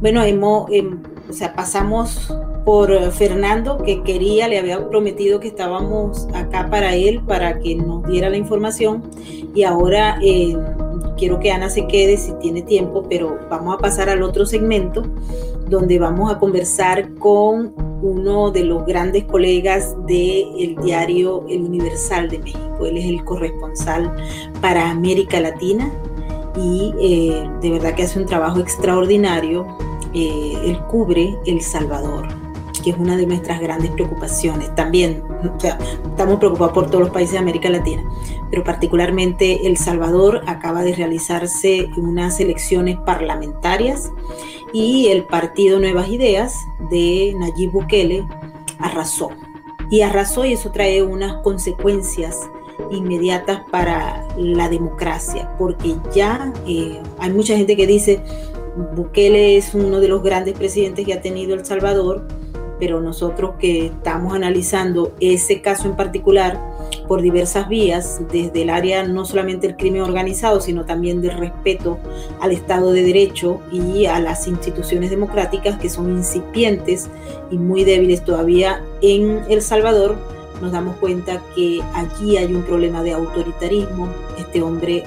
Bueno, hemos, em, o sea, pasamos por Fernando, que quería, le había prometido que estábamos acá para él, para que nos diera la información. Y ahora eh, quiero que Ana se quede si tiene tiempo, pero vamos a pasar al otro segmento, donde vamos a conversar con uno de los grandes colegas del diario El Universal de México. Él es el corresponsal para América Latina y eh, de verdad que hace un trabajo extraordinario. Eh, él cubre El Salvador, que es una de nuestras grandes preocupaciones. También estamos preocupados por todos los países de América Latina, pero particularmente El Salvador acaba de realizarse unas elecciones parlamentarias y el partido Nuevas Ideas de Nayib Bukele arrasó. Y arrasó y eso trae unas consecuencias inmediatas para la democracia, porque ya eh, hay mucha gente que dice, Bukele es uno de los grandes presidentes que ha tenido El Salvador, pero nosotros que estamos analizando ese caso en particular por diversas vías, desde el área no solamente del crimen organizado, sino también del respeto al Estado de Derecho y a las instituciones democráticas que son incipientes y muy débiles todavía en El Salvador, nos damos cuenta que allí hay un problema de autoritarismo. Este hombre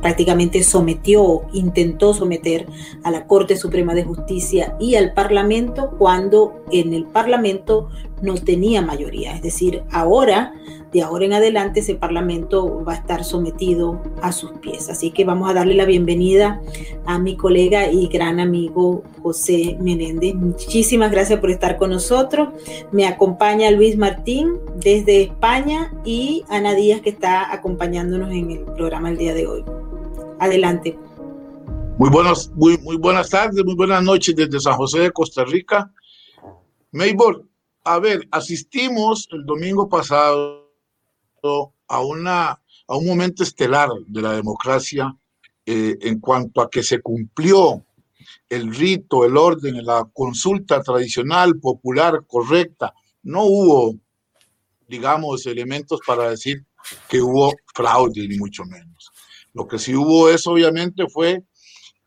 prácticamente sometió, intentó someter a la Corte Suprema de Justicia y al Parlamento cuando en el Parlamento no tenía mayoría. Es decir, ahora de ahora en adelante ese Parlamento va a estar sometido a sus pies. Así que vamos a darle la bienvenida a mi colega y gran amigo José Menéndez. Muchísimas gracias por estar con nosotros. Me acompaña Luis Martín desde España y Ana Díaz que está acompañándonos en el programa el día de hoy. Adelante. Muy, buenos, muy, muy buenas tardes, muy buenas noches desde San José de Costa Rica. Maybor, a ver, asistimos el domingo pasado a, una, a un momento estelar de la democracia eh, en cuanto a que se cumplió el rito, el orden, la consulta tradicional, popular, correcta. No hubo, digamos, elementos para decir que hubo fraude, ni mucho menos. Lo que sí hubo es, obviamente, fue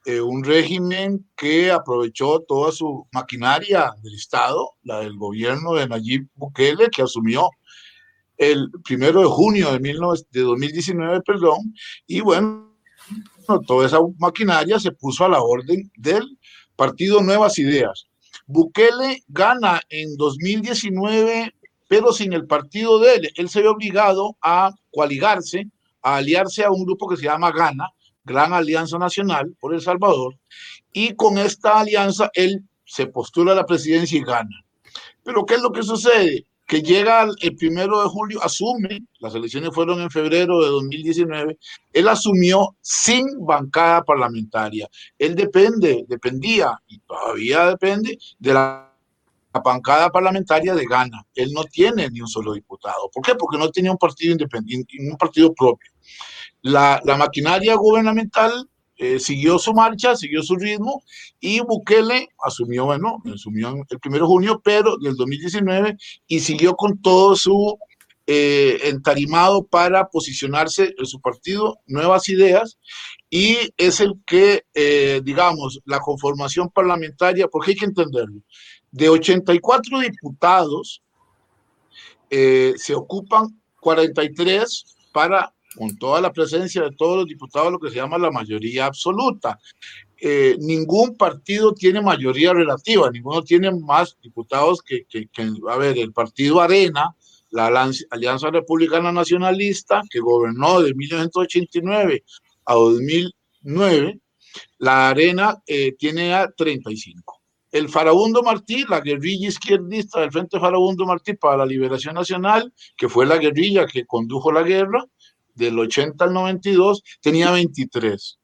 eh, un régimen que aprovechó toda su maquinaria del Estado, la del gobierno de Nayib Bukele, que asumió el primero de junio de, 2019, perdón, y bueno, toda esa maquinaria se puso a la orden del partido Nuevas Ideas. Bukele gana en 2019, pero sin el partido de él. Él se ve obligado a coaligarse, a aliarse a un grupo que se llama Gana, Gran Alianza Nacional por El Salvador, y con esta alianza él se postula a la presidencia y gana. Pero ¿qué es lo que sucede? que llega el primero de julio, asume, las elecciones fueron en febrero de 2019, él asumió sin bancada parlamentaria. Él depende, dependía y todavía depende de la, bancada parlamentaria de Ghana. Él no tiene ni un solo diputado. ¿Por qué? Porque no tenía un partido independiente, un partido propio. La, la maquinaria gubernamental eh, siguió su marcha, siguió su ritmo y Bukele asumió, bueno, asumió el 1 de junio, pero del 2019 y siguió con todo su eh, entarimado para posicionarse en su partido, nuevas ideas, y es el que, eh, digamos, la conformación parlamentaria, porque hay que entenderlo, de 84 diputados se ocupan 43 para con toda la presencia de todos los diputados, lo que se llama la mayoría absoluta. Eh, ningún partido tiene mayoría relativa, ninguno tiene más diputados que, que, a ver, el partido Arena, la Alianza Republicana Nacionalista, que gobernó de 1989 a 2009, la Arena eh, tiene a 35. El Farabundo Martí, la guerrilla izquierdista del Frente Farabundo Martí para la Liberación Nacional, que fue la guerrilla que condujo la guerra, del 80 al 92, tenía 23.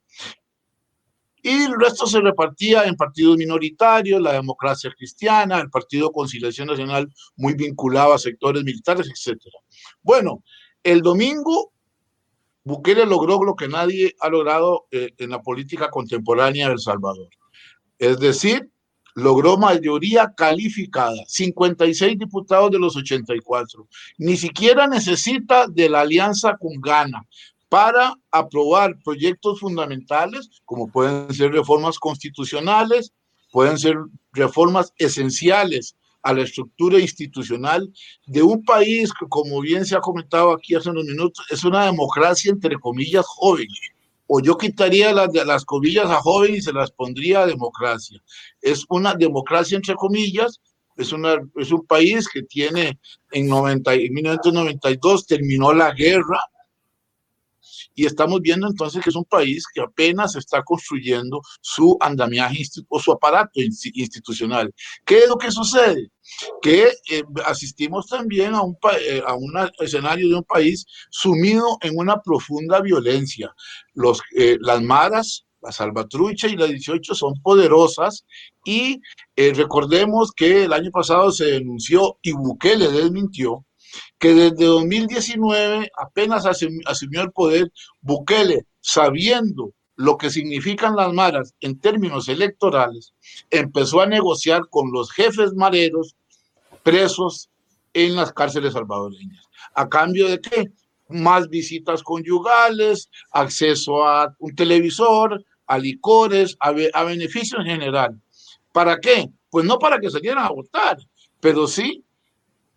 Y el resto se repartía en partidos minoritarios, la democracia cristiana, el Partido Conciliación Nacional muy vinculado a sectores militares, etc. Bueno, el domingo Bukele logró lo que nadie ha logrado eh, en la política contemporánea de El Salvador. Es decir, logró mayoría calificada, 56 diputados de los 84. Ni siquiera necesita de la alianza con Ghana para aprobar proyectos fundamentales, como pueden ser reformas constitucionales, pueden ser reformas esenciales a la estructura institucional de un país que, como bien se ha comentado aquí hace unos minutos, es una democracia entre comillas joven. O yo quitaría las, las comillas a joven y se las pondría a democracia. Es una democracia entre comillas, es, una, es un país que tiene en, 90, en 1992 terminó la guerra, y estamos viendo entonces que es un país que apenas está construyendo su andamiaje o su aparato institucional. ¿Qué es lo que sucede? Que eh, asistimos también a un, eh, a un escenario de un país sumido en una profunda violencia. Los, eh, las maras, la Salvatrucha y la 18 son poderosas y recordemos que el año pasado se denunció y Bukele desmintió que desde 2019 apenas asumió el poder Bukele, sabiendo lo que significan las maras en términos electorales, empezó a negociar con los jefes mareros presos en las cárceles salvadoreñas. ¿A cambio de qué? Más visitas conyugales, acceso a un televisor, a licores, a, a beneficio en general. ¿Para qué? Pues no para que salieran a votar, pero sí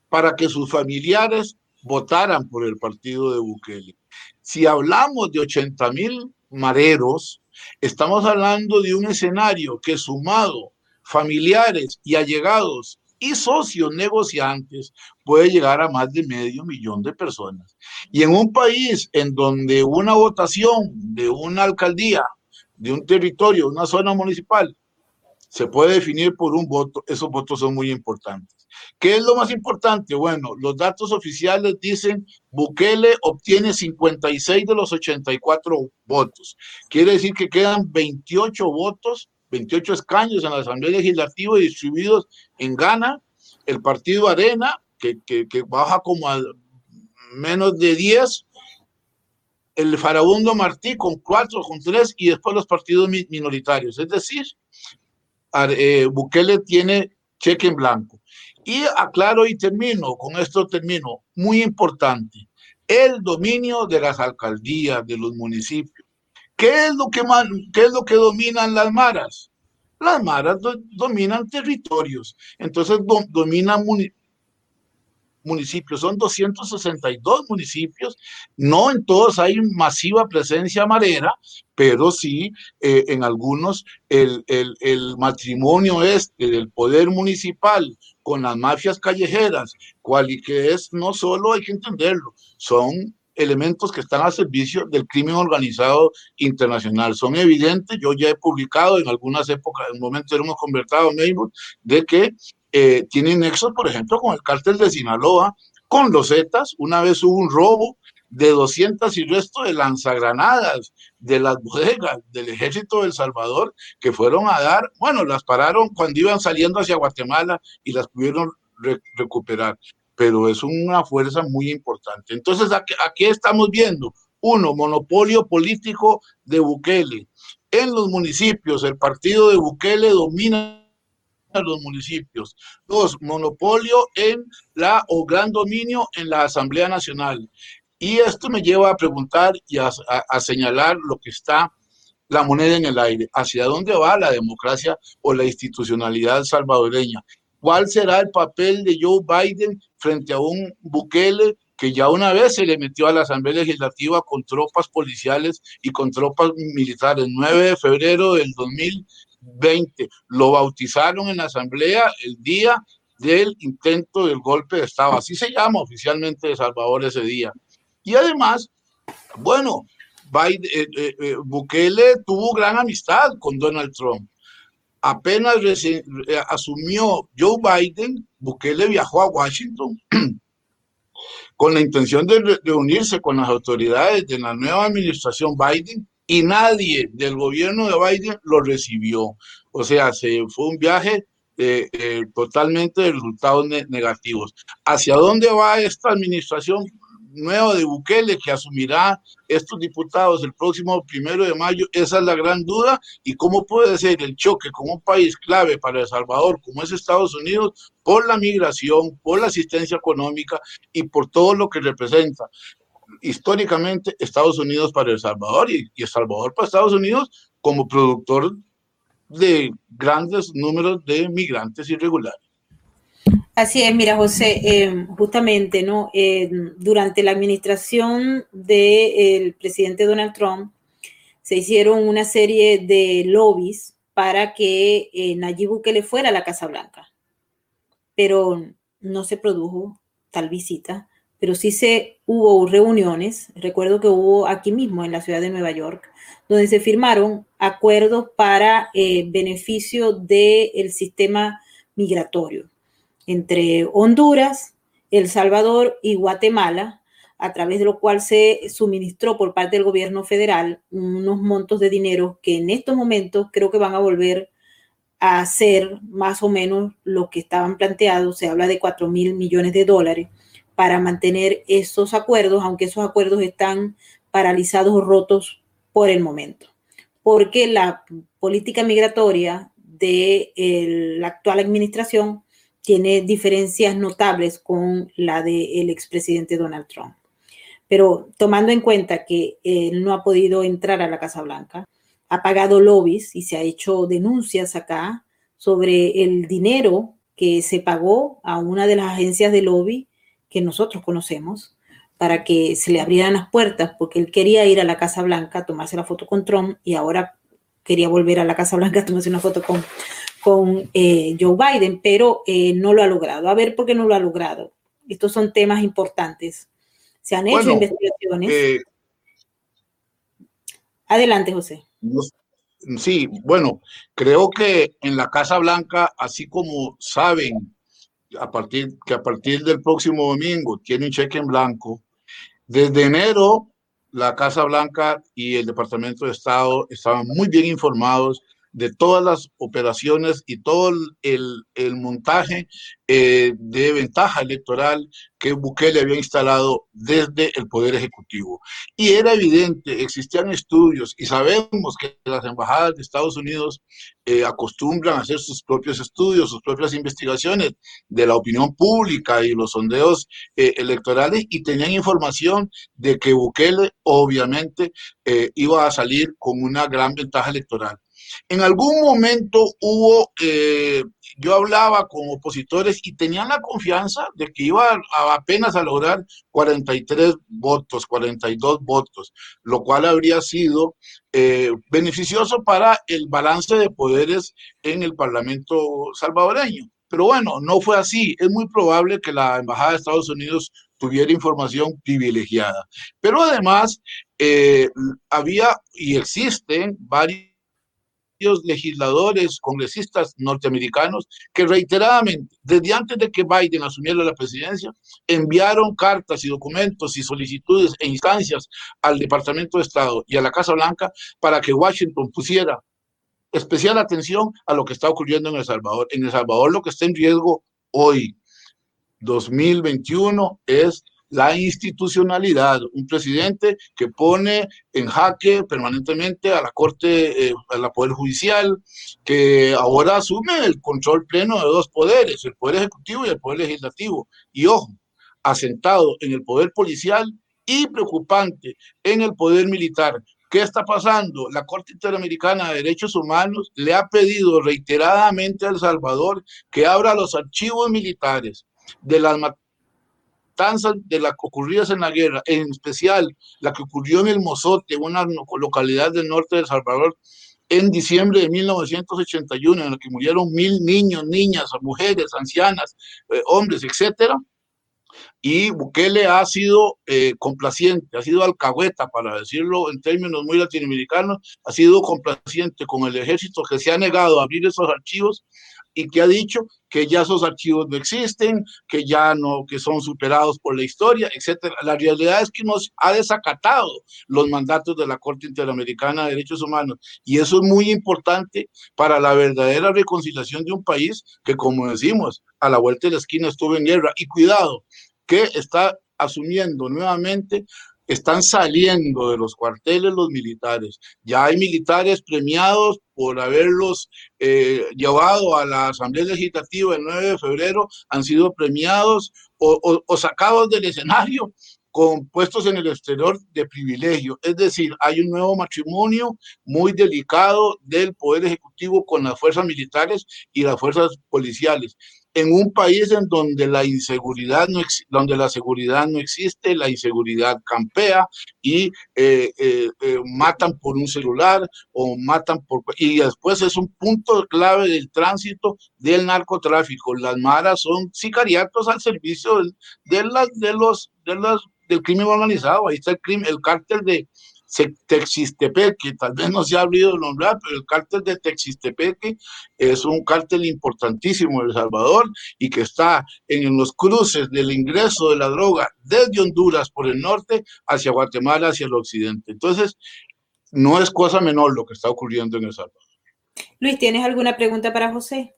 para que sus familiares votaran por el partido de Bukele. Si hablamos de 80 mil mareros, estamos hablando de un escenario que sumado familiares y allegados y socios negociantes puede llegar a más de medio millón de personas. Y en un país en donde una votación de una alcaldía, de un territorio, una zona municipal, se puede definir por un voto, esos votos son muy importantes. ¿Qué es lo más importante? Bueno, los datos oficiales dicen Bukele obtiene 56 de los 84 votos. Quiere decir que quedan 28 votos, 28 escaños en la Asamblea Legislativa distribuidos en Ghana, el partido Arena, que, baja como a menos de 10, el Farabundo Martí con 4, con 3 y después los partidos minoritarios. Es decir, eh, Bukele tiene cheque en blanco. Y aclaro y termino, con esto termino, muy importante, el dominio de las alcaldías, de los municipios. ¿Qué es lo que, qué es lo que dominan las maras? Las maras dominan territorios, entonces dominan municipios, son 262 municipios, no en todos hay masiva presencia marera, pero sí eh, en algunos el, el, el, matrimonio este del poder municipal con las mafias callejeras, cual y que es, no solo hay que entenderlo, son elementos que están al servicio del crimen organizado internacional. Son evidentes, yo ya he publicado en algunas épocas, en momentos hemos conversado en de que eh, tienen nexos, por ejemplo, con el cártel de Sinaloa, con los Zetas. Una vez hubo un robo de 200 y resto de lanzagranadas de las bodegas del ejército del Salvador que fueron a dar, bueno, las pararon cuando iban saliendo hacia Guatemala y las pudieron recuperar, pero es una fuerza muy importante. Entonces, aquí, aquí estamos viendo, uno, monopolio político de Bukele. En los municipios, el partido de Bukele domina los municipios. Dos, monopolio en la o gran dominio en la Asamblea Nacional. Y esto me lleva a preguntar y a, señalar lo que está la moneda en el aire. ¿Hacia dónde va la democracia o la institucionalidad salvadoreña? ¿Cuál será el papel de Joe Biden frente a un Bukele que ya una vez se le metió a la Asamblea Legislativa con tropas policiales y con tropas militares? 9 de febrero del 2020 lo bautizaron en la Asamblea el día del intento del golpe de Estado. Así se llama oficialmente de Salvador ese día. Y además, bueno, Biden, eh, eh, eh, Bukele tuvo gran amistad con Donald Trump. Apenas asumió Joe Biden, Bukele viajó a Washington con la intención de reunirse con las autoridades de la nueva administración Biden y nadie del gobierno de Biden lo recibió. O sea, se fue un viaje totalmente de resultados negativos. ¿Hacia dónde va esta administración? nuevo de Bukele que asumirá estos diputados el próximo primero de mayo, esa es la gran duda y cómo puede ser el choque con un país clave para El Salvador como es Estados Unidos por la migración, por la asistencia económica y por todo lo que representa históricamente Estados Unidos para El Salvador y, El Salvador para Estados Unidos como productor de grandes números de migrantes irregulares. Así es, mira, José, eh, justamente, ¿no? Eh, durante la administración del presidente Donald Trump se hicieron una serie de lobbies para que eh, Nayib Bukele fuera a la Casa Blanca, pero no se produjo tal visita, pero sí se hubo reuniones, recuerdo que hubo aquí mismo en la ciudad de Nueva York, donde se firmaron acuerdos para eh, beneficio del sistema migratorio entre Honduras, El Salvador y Guatemala, a través de lo cual se suministró por parte del gobierno federal unos montos de dinero que en estos momentos creo que van a volver a ser más o menos lo que estaban planteados. Se habla de 4 mil millones de dólares para mantener esos acuerdos, aunque esos acuerdos están paralizados o rotos por el momento. Porque la política migratoria de la actual administración tiene diferencias notables con la del expresidente Donald Trump. Pero tomando en cuenta que él no ha podido entrar a la Casa Blanca, ha pagado lobbies y se ha hecho denuncias acá sobre el dinero que se pagó a una de las agencias de lobby que nosotros conocemos para que se le abrieran las puertas, porque él quería ir a la Casa Blanca a tomarse la foto con Trump y ahora quería volver a la Casa Blanca a tomarse una foto con, con eh, Joe Biden, pero eh, no lo ha logrado. A ver por qué no lo ha logrado. Estos son temas importantes. Se han hecho investigaciones. Eh, Adelante, José. Sí, bueno, creo que en la Casa Blanca, así como saben a partir, que a partir del próximo domingo tiene un cheque en blanco, desde enero la Casa Blanca y el Departamento de Estado estaban muy bien informados de todas las operaciones y todo el, el montaje eh, de ventaja electoral que Bukele había instalado desde el Poder Ejecutivo. Y era evidente, existían estudios y sabemos que las embajadas de Estados Unidos eh, acostumbran a hacer sus propios estudios, sus propias investigaciones de la opinión pública y los sondeos eh, electorales y tenían información de que Bukele obviamente iba a salir con una gran ventaja electoral. En algún momento hubo, yo hablaba con opositores y tenían la confianza de que iba apenas a lograr 43 votos, 42 votos, lo cual habría sido eh, beneficioso para el balance de poderes en el Parlamento salvadoreño. Pero bueno, no fue así. Es muy probable que la Embajada de Estados Unidos tuviera información privilegiada. Pero además, eh, había y existen varios legisladores, congresistas norteamericanos que reiteradamente, desde antes de que Biden asumiera la presidencia, enviaron cartas y documentos y solicitudes e instancias al Departamento de Estado y a la Casa Blanca para que Washington pusiera especial atención a lo que está ocurriendo en El Salvador. En El Salvador lo que está en riesgo hoy, 2021, es la institucionalidad, un presidente que pone en jaque permanentemente a la Corte, eh, a la Poder Judicial, que ahora asume el control pleno de dos poderes, el Poder Ejecutivo y el Poder Legislativo. Y ojo, asentado en el Poder Policial y preocupante en el Poder Militar. ¿Qué está pasando? La Corte Interamericana de Derechos Humanos le ha pedido reiteradamente a El Salvador que abra los archivos militares de las de las ocurridas en la guerra, en especial la que ocurrió en el Mozote, una localidad del norte de El Salvador, en diciembre de 1981, en la que murieron mil niños, niñas, mujeres, ancianas, eh, hombres, etcétera. Y Bukele ha sido eh, complaciente, ha sido alcahueta, para decirlo en términos muy latinoamericanos, ha sido complaciente con el ejército que se ha negado a abrir esos archivos y que ha dicho que ya esos archivos no existen, que ya no, que son superados por la historia, etcétera. La realidad es que nos ha desacatado los mandatos de la Corte Interamericana de Derechos Humanos y eso es muy importante para la verdadera reconciliación de un país que, como decimos, a la vuelta de la esquina estuvo en guerra. Y cuidado, que está asumiendo nuevamente están saliendo de los cuarteles los militares. Ya hay militares premiados por haberlos eh, llevado a la Asamblea Legislativa el 9 de febrero, han sido premiados o, sacados del escenario con puestos en el exterior de privilegio. Es decir, hay un nuevo matrimonio muy delicado del Poder Ejecutivo con las fuerzas militares y las fuerzas policiales en un país en donde la inseguridad no donde la seguridad no existe, la inseguridad campea y eh, eh, eh, matan por un celular o matan por y después es un punto clave del tránsito del narcotráfico. Las maras son sicariatos al servicio de, las de los de los del crimen organizado. Ahí está el crimen, el cártel de Texistepeque, tal vez no se ha habido nombrar, pero el cártel de Texistepeque es un cártel importantísimo en El Salvador y que está en los cruces del ingreso de la droga desde Honduras por el norte hacia Guatemala, hacia el occidente. Entonces, no es cosa menor lo que está ocurriendo en El Salvador. Luis, ¿tienes alguna pregunta para José?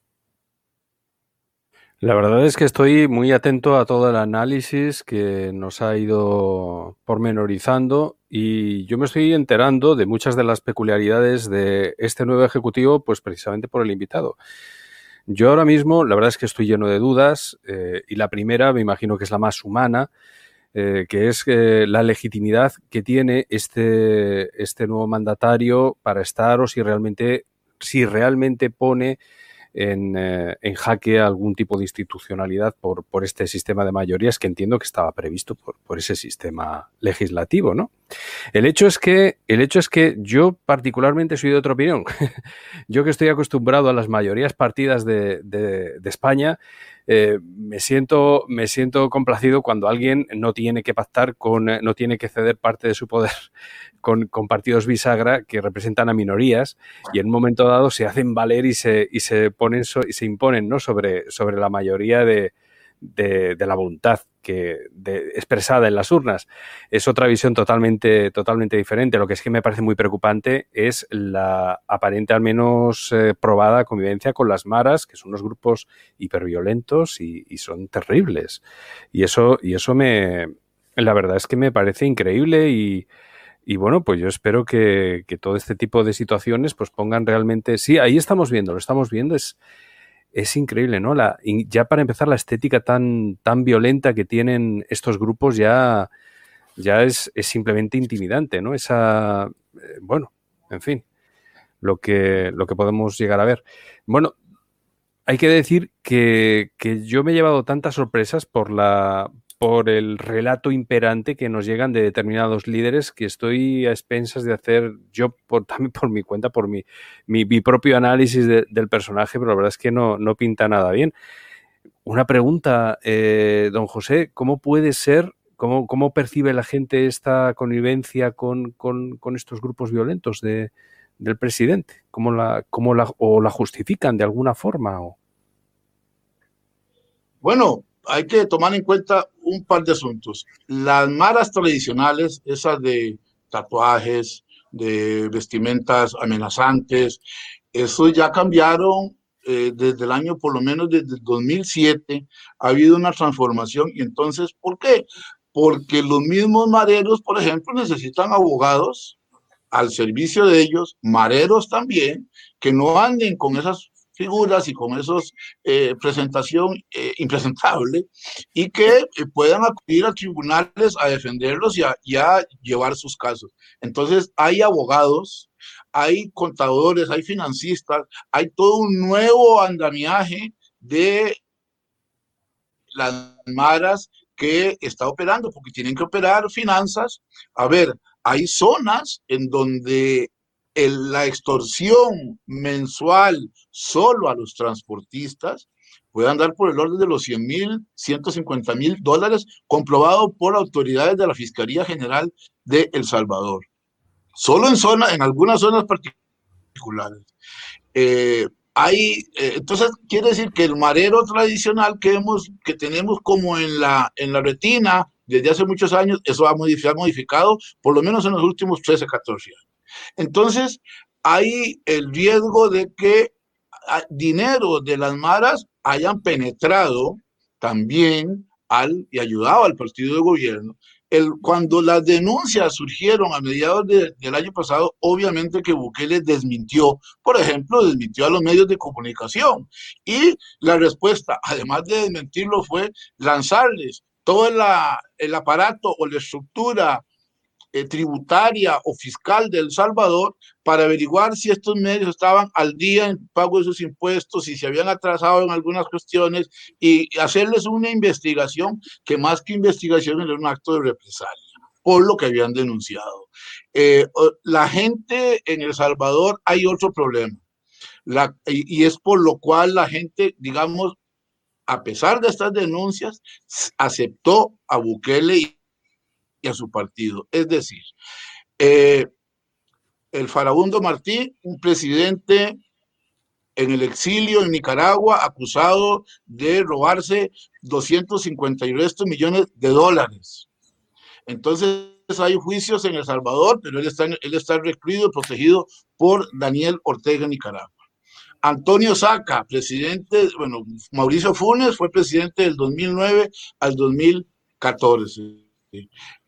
La verdad es que estoy muy atento a todo el análisis que nos ha ido pormenorizando y yo me estoy enterando de muchas de las peculiaridades de este nuevo ejecutivo, pues precisamente por el invitado. Yo ahora mismo, la verdad es que estoy lleno de dudas eh, y la primera, me imagino que es la más humana, eh, que es eh, la legitimidad que tiene este, este nuevo mandatario para estar o si realmente, si realmente pone en, eh, en, jaque algún tipo de institucionalidad por, por, este sistema de mayorías que entiendo que estaba previsto por, por, ese sistema legislativo, ¿no? El hecho es que, el hecho es que yo particularmente soy de otra opinión. yo que estoy acostumbrado a las mayorías partidas de, de, de España, eh, me, siento, me siento complacido cuando alguien no tiene que pactar con, no tiene que ceder parte de su poder con, partidos bisagra que representan a minorías y en un momento dado se hacen valer y se, y se ponen y se imponen ¿no? sobre, sobre la mayoría de, de la voluntad que expresada en las urnas. Es otra visión totalmente, totalmente diferente. Lo que es que me parece muy preocupante es la aparente, al menos eh, probada convivencia con las maras, que son unos grupos hiperviolentos y, son terribles. Y eso, y eso me, la verdad es que me parece increíble y, y bueno, pues yo espero que, que, todo este tipo de situaciones pues pongan realmente, sí, ahí estamos viendo, lo estamos viendo, es, es increíble, ¿no? La, ya para empezar, la estética tan, tan violenta que tienen estos grupos ya, ya es, es simplemente intimidante, ¿no? Esa, eh, bueno, en fin, lo que, lo que podemos llegar a ver. Bueno, hay que decir que, que yo me he llevado tantas sorpresas por la, por el relato imperante que nos llegan de determinados líderes que estoy a expensas de hacer yo por, también por mi cuenta, por mi, mi, mi propio análisis de, del personaje, pero la verdad es que no, no pinta nada bien. Una pregunta, eh, don José, ¿cómo puede ser, cómo, cómo percibe la gente esta connivencia con, con, con estos grupos violentos de, del presidente? ¿Cómo la, cómo la, o la justifican de alguna forma? O... Bueno, hay que tomar en cuenta un par de asuntos. Las maras tradicionales, esas de tatuajes, de vestimentas amenazantes, eso ya cambiaron eh, desde el año, por lo menos desde el 2007, ha habido una transformación. Y entonces, ¿por qué? Porque los mismos mareros, por ejemplo, necesitan abogados al servicio de ellos, mareros también, que no anden con esas figuras y con esos eh, presentación eh, impresentable y que eh, puedan acudir a tribunales a defenderlos y a, y a, llevar sus casos. Entonces hay abogados, hay contadores, hay financistas, hay todo un nuevo andamiaje de las maras que está operando, porque tienen que operar finanzas. A ver, hay zonas en donde la extorsión mensual solo a los transportistas puede andar por el orden de los 100 mil, 150 mil dólares, comprobado por autoridades de la Fiscalía General de El Salvador. Solo en, zona, en algunas zonas particulares. Eh, hay, eh, entonces, quiere decir que el marero tradicional que, hemos, que tenemos como en la, en la retina desde hace muchos años, eso ha modificado, modificado por lo menos en los últimos 13, 14 años. Entonces, hay el riesgo de que dinero de las maras hayan penetrado también al, y ayudado al partido de gobierno. El, cuando las denuncias surgieron a mediados de, del año pasado, obviamente que Bukele desmintió, por ejemplo, desmintió a los medios de comunicación. Y la respuesta, además de desmentirlo, fue lanzarles todo el aparato o la estructura eh, tributaria o fiscal de El Salvador para averiguar si estos medios estaban al día en pago de sus impuestos, si se habían atrasado en algunas cuestiones y hacerles una investigación que más que investigación era un acto de represalia por lo que habían denunciado. Eh, la gente en El Salvador hay otro problema. Y, es por lo cual la gente, digamos, a pesar de estas denuncias, aceptó a Bukele y, a su partido. Es decir, eh, el farabundo Martí, un presidente en el exilio en Nicaragua, acusado de robarse 250 y resto millones de dólares. Entonces hay juicios en El Salvador, pero él está, él está recluido y protegido por Daniel Ortega Nicaragua. Antonio Saca, presidente, bueno, Mauricio Funes fue presidente del 2009 al 2014.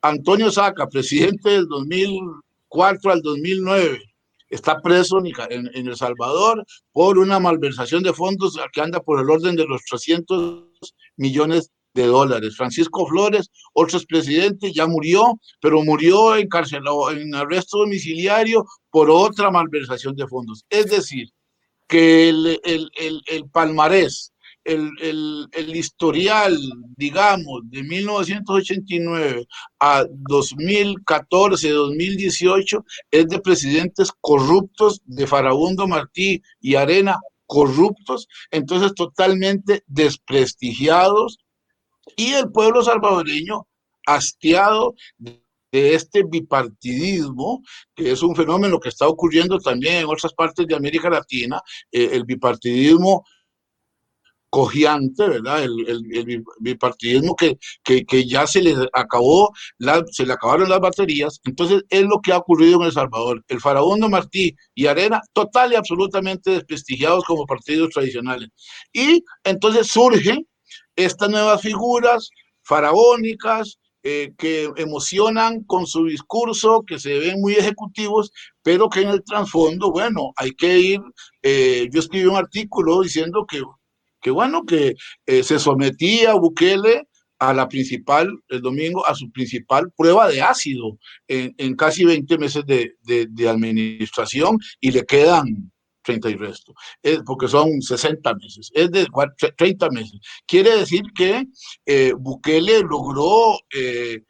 Antonio Saca, presidente del 2004 al 2009, está preso en, El Salvador por una malversación de fondos que anda por el orden de los 300 millones de dólares. Francisco Flores, otro expresidente, ya murió, pero murió encarcelado en arresto domiciliario por otra malversación de fondos. Es decir, que el, el, el, palmarés, el, historial, digamos, de 1989 a 2014, 2018, es de presidentes corruptos, de Farabundo Martí y Arena corruptos, entonces totalmente desprestigiados, y el pueblo salvadoreño hastiado de este bipartidismo, que es un fenómeno que está ocurriendo también en otras partes de América Latina, eh, el bipartidismo cogiante, ¿verdad? El, bipartidismo que, que, ya se le acabó, se le acabaron las baterías. Entonces, es lo que ha ocurrido en El Salvador. El farabundo Martí y Arena, total y absolutamente desprestigiados como partidos tradicionales. Y entonces surgen estas nuevas figuras faraónicas, eh, que emocionan con su discurso, que se ven muy ejecutivos, pero que en el trasfondo, bueno, hay que ir, eh, yo escribí un artículo diciendo que, que bueno, que eh, se sometía Bukele a la principal, el domingo, a su principal prueba de ácido en, casi 20 meses de, administración y le quedan 30 y resto, es porque son 60 meses, es de 30 meses. Quiere decir que eh, Bukele logró, eh,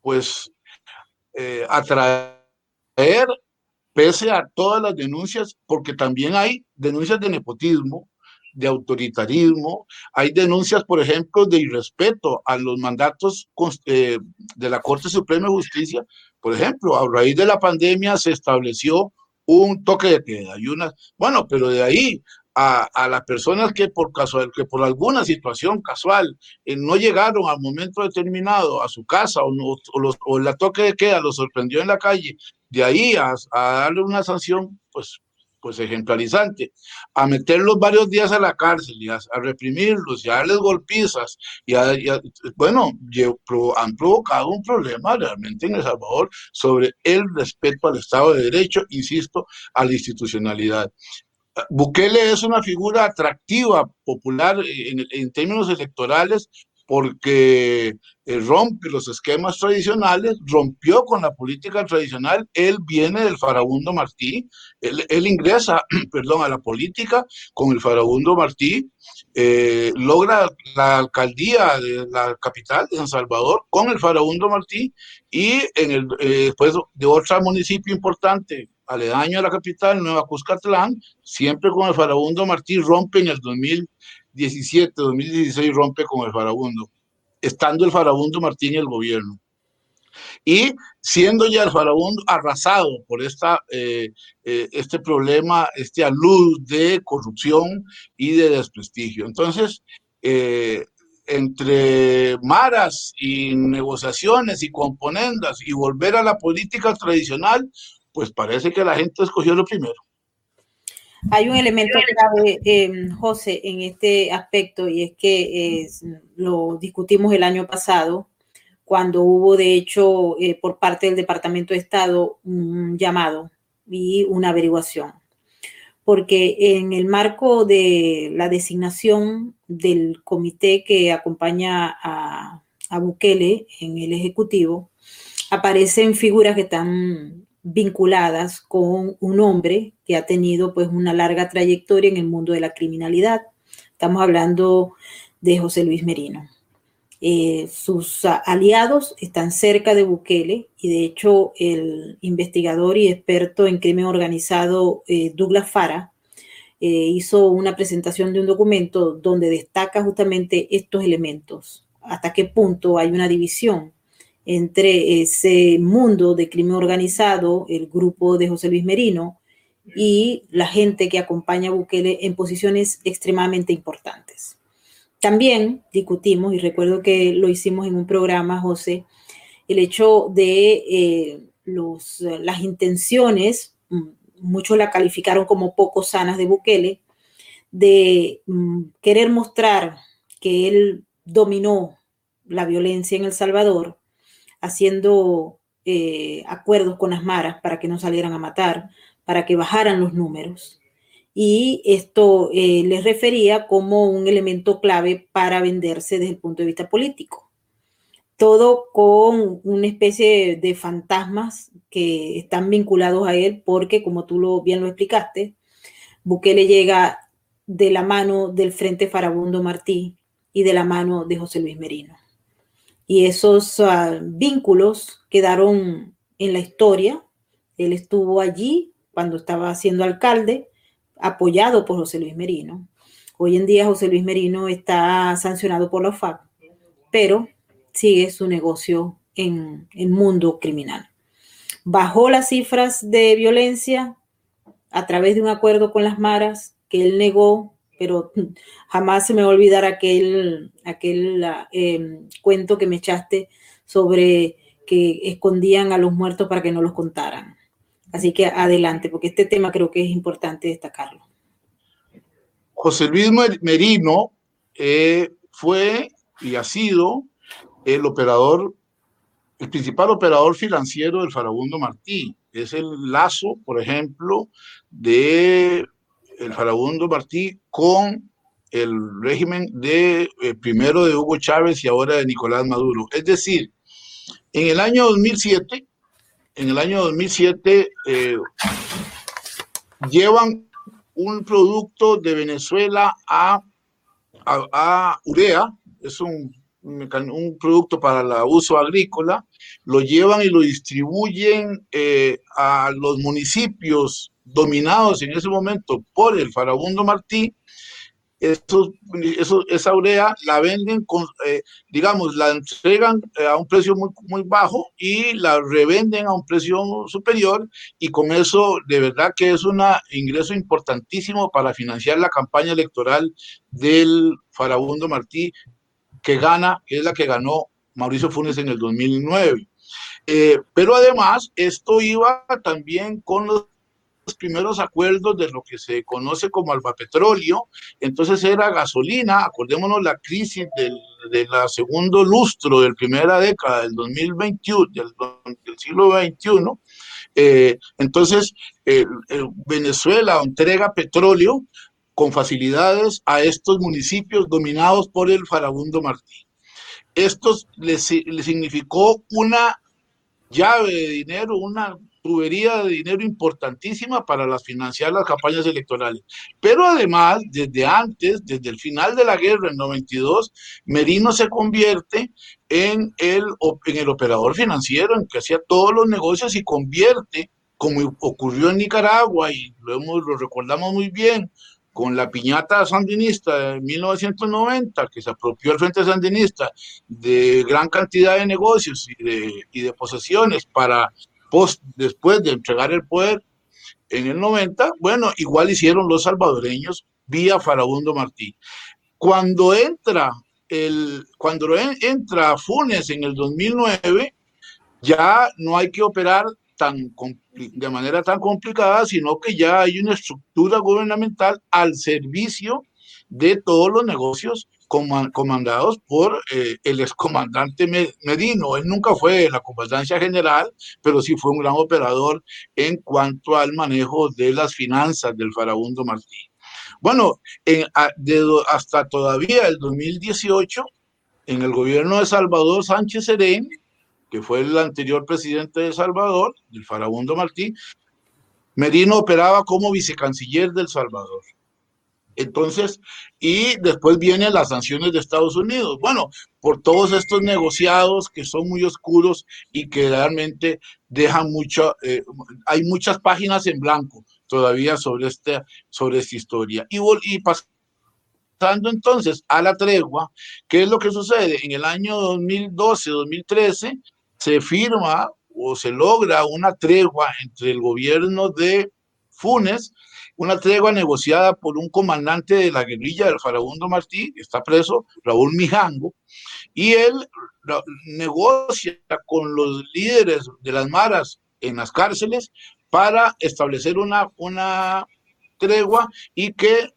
pues, atraer, pese a todas las denuncias, porque también hay denuncias de nepotismo, de autoritarismo, hay denuncias, por ejemplo, de irrespeto a los mandatos de la Corte Suprema de Justicia. Por ejemplo, a raíz de la pandemia se estableció un toque de queda y una, bueno, pero de ahí a, a, las personas que por casual, que por alguna situación casual eh, no llegaron al momento determinado a su casa o, no, o, los, o la toque de queda los sorprendió en la calle, de ahí a, a darle una sanción, pues pues ejemplarizante, a meterlos varios días a la cárcel y a, reprimirlos y a darles golpizas, y, bueno, han provocado un problema realmente en El Salvador sobre el respeto al Estado de Derecho, insisto, a la institucionalidad. Bukele es una figura atractiva, popular en, en términos electorales, porque eh, rompe los esquemas tradicionales, rompió con la política tradicional, él viene del farabundo Martí, él, ingresa, perdón, a la política con el farabundo Martí, eh, logra la alcaldía de la capital de San Salvador con el farabundo Martí y eh, después de otro municipio importante aledaño a la capital, Nueva Cuscatlán, siempre con el farabundo Martí rompe en el 2000 17, 2016 rompe con el farabundo, estando el farabundo Martín y el gobierno. Y siendo ya el farabundo arrasado por esta, eh, eh, este problema, este alud de corrupción y de desprestigio. Entonces, eh, entre maras y negociaciones y componendas y volver a la política tradicional, pues parece que la gente escogió lo primero. Hay un elemento clave, eh, José, en este aspecto y es que lo discutimos el año pasado cuando hubo, de hecho, eh, por parte del Departamento de Estado un llamado y una averiguación. porque en el marco de la designación del comité que acompaña a, a Bukele en el Ejecutivo, aparecen figuras que están vinculadas con un hombre que ha tenido pues una larga trayectoria en el mundo de la criminalidad. Estamos hablando de José Luis Merino. Eh, sus aliados están cerca de Bukele y de hecho el investigador y experto en crimen organizado eh, Douglas Fara eh, hizo una presentación de un documento donde destaca justamente estos elementos, hasta qué punto hay una división entre ese mundo de crimen organizado, el grupo de José Luis Merino y la gente que acompaña a Bukele en posiciones extremadamente importantes. También discutimos, y recuerdo que lo hicimos en un programa, José, el hecho de eh, los, las intenciones, mm, muchos la calificaron como poco sanas de Bukele, de mm, querer mostrar que él dominó la violencia en El Salvador haciendo eh, acuerdos con las maras para que no salieran a matar, para que bajaran los números. Y esto eh, les refería como un elemento clave para venderse desde el punto de vista político. Todo con una especie de fantasmas que están vinculados a él porque, como tú lo, bien lo explicaste, Bukele llega de la mano del Frente Farabundo Martí y de la mano de José Luis Merino y esos ah, vínculos quedaron en la historia. Él estuvo allí cuando estaba siendo alcalde, apoyado por José Luis Merino. Hoy en día José Luis Merino está sancionado por la OFAC, pero sigue su negocio en el mundo criminal. Bajó las cifras de violencia a través de un acuerdo con las maras que él negó pero jamás se me va a olvidar aquel, aquel em, cuento que me echaste sobre que escondían a los muertos para que no los contaran. Así que adelante, porque este tema creo que es importante destacarlo. José Luis Merino eh, fue y ha sido el operador, el principal operador financiero del Farabundo Martí. Es el lazo, por ejemplo, de el farabundo Martí con el régimen de eh, primero de Hugo Chávez y ahora de Nicolás Maduro. Es decir, en el año 2007, en el año 2007 eh, llevan un producto de Venezuela a, a, urea, es un, un, producto para el uso agrícola, lo llevan y lo distribuyen eh, a los municipios dominados en ese momento por el farabundo Martí, esa urea la venden, con, eh, digamos, la entregan eh, a un precio muy, muy bajo y la revenden a un precio superior y con eso de verdad que es un ingreso importantísimo para financiar la campaña electoral del farabundo Martí que gana, que es la que ganó Mauricio Funes en el 2009. Eh, pero además esto iba también con los primeros acuerdos de lo que se conoce como alba petróleo, entonces era gasolina, acordémonos la crisis del, de la segundo lustro de la primera década del 2021, del, siglo XXI, eh, entonces Venezuela entrega petróleo con facilidades a estos municipios dominados por el farabundo Martí. Esto le significó una llave de dinero, una tubería de dinero importantísima para las financiar las campañas electorales. Pero además, desde antes, desde el final de la guerra en 92, Merino se convierte en el, en el operador financiero, en que hacía todos los negocios y convierte, como ocurrió en Nicaragua, y lo, hemos, lo recordamos muy bien, con la piñata sandinista de 1990, que se apropió el Frente Sandinista de gran cantidad de negocios y de, y de posesiones para post, después de entregar el poder en el 90, bueno, igual hicieron los salvadoreños vía Farabundo Martí. Cuando entra el, cuando entra Funes en el 2009, ya no hay que operar tan, de manera tan complicada, sino que ya hay una estructura gubernamental al servicio de todos los negocios comandados por eh, el excomandante Medino. Él nunca fue la comandancia general, pero sí fue un gran operador en cuanto al manejo de las finanzas del farabundo Martí. Bueno, hasta todavía el 2018, en el gobierno de Salvador Sánchez Serén, que fue el anterior presidente de Salvador, el farabundo Martí, Merino operaba como vicecanciller del Salvador. Entonces, y después vienen las sanciones de Estados Unidos. Bueno, por todos estos negociados que son muy oscuros y que realmente dejan mucho, eh, hay muchas páginas en blanco todavía sobre, este, sobre esta historia. Y, y pasando entonces a la tregua, ¿qué es lo que sucede? En el año 2012-2013 se firma o se logra una tregua entre el gobierno de Funes, una tregua negociada por un comandante de la guerrilla del Farabundo Martí, que está preso, Raúl Mijango, y él negocia con los líderes de las maras en las cárceles para establecer una, una tregua y que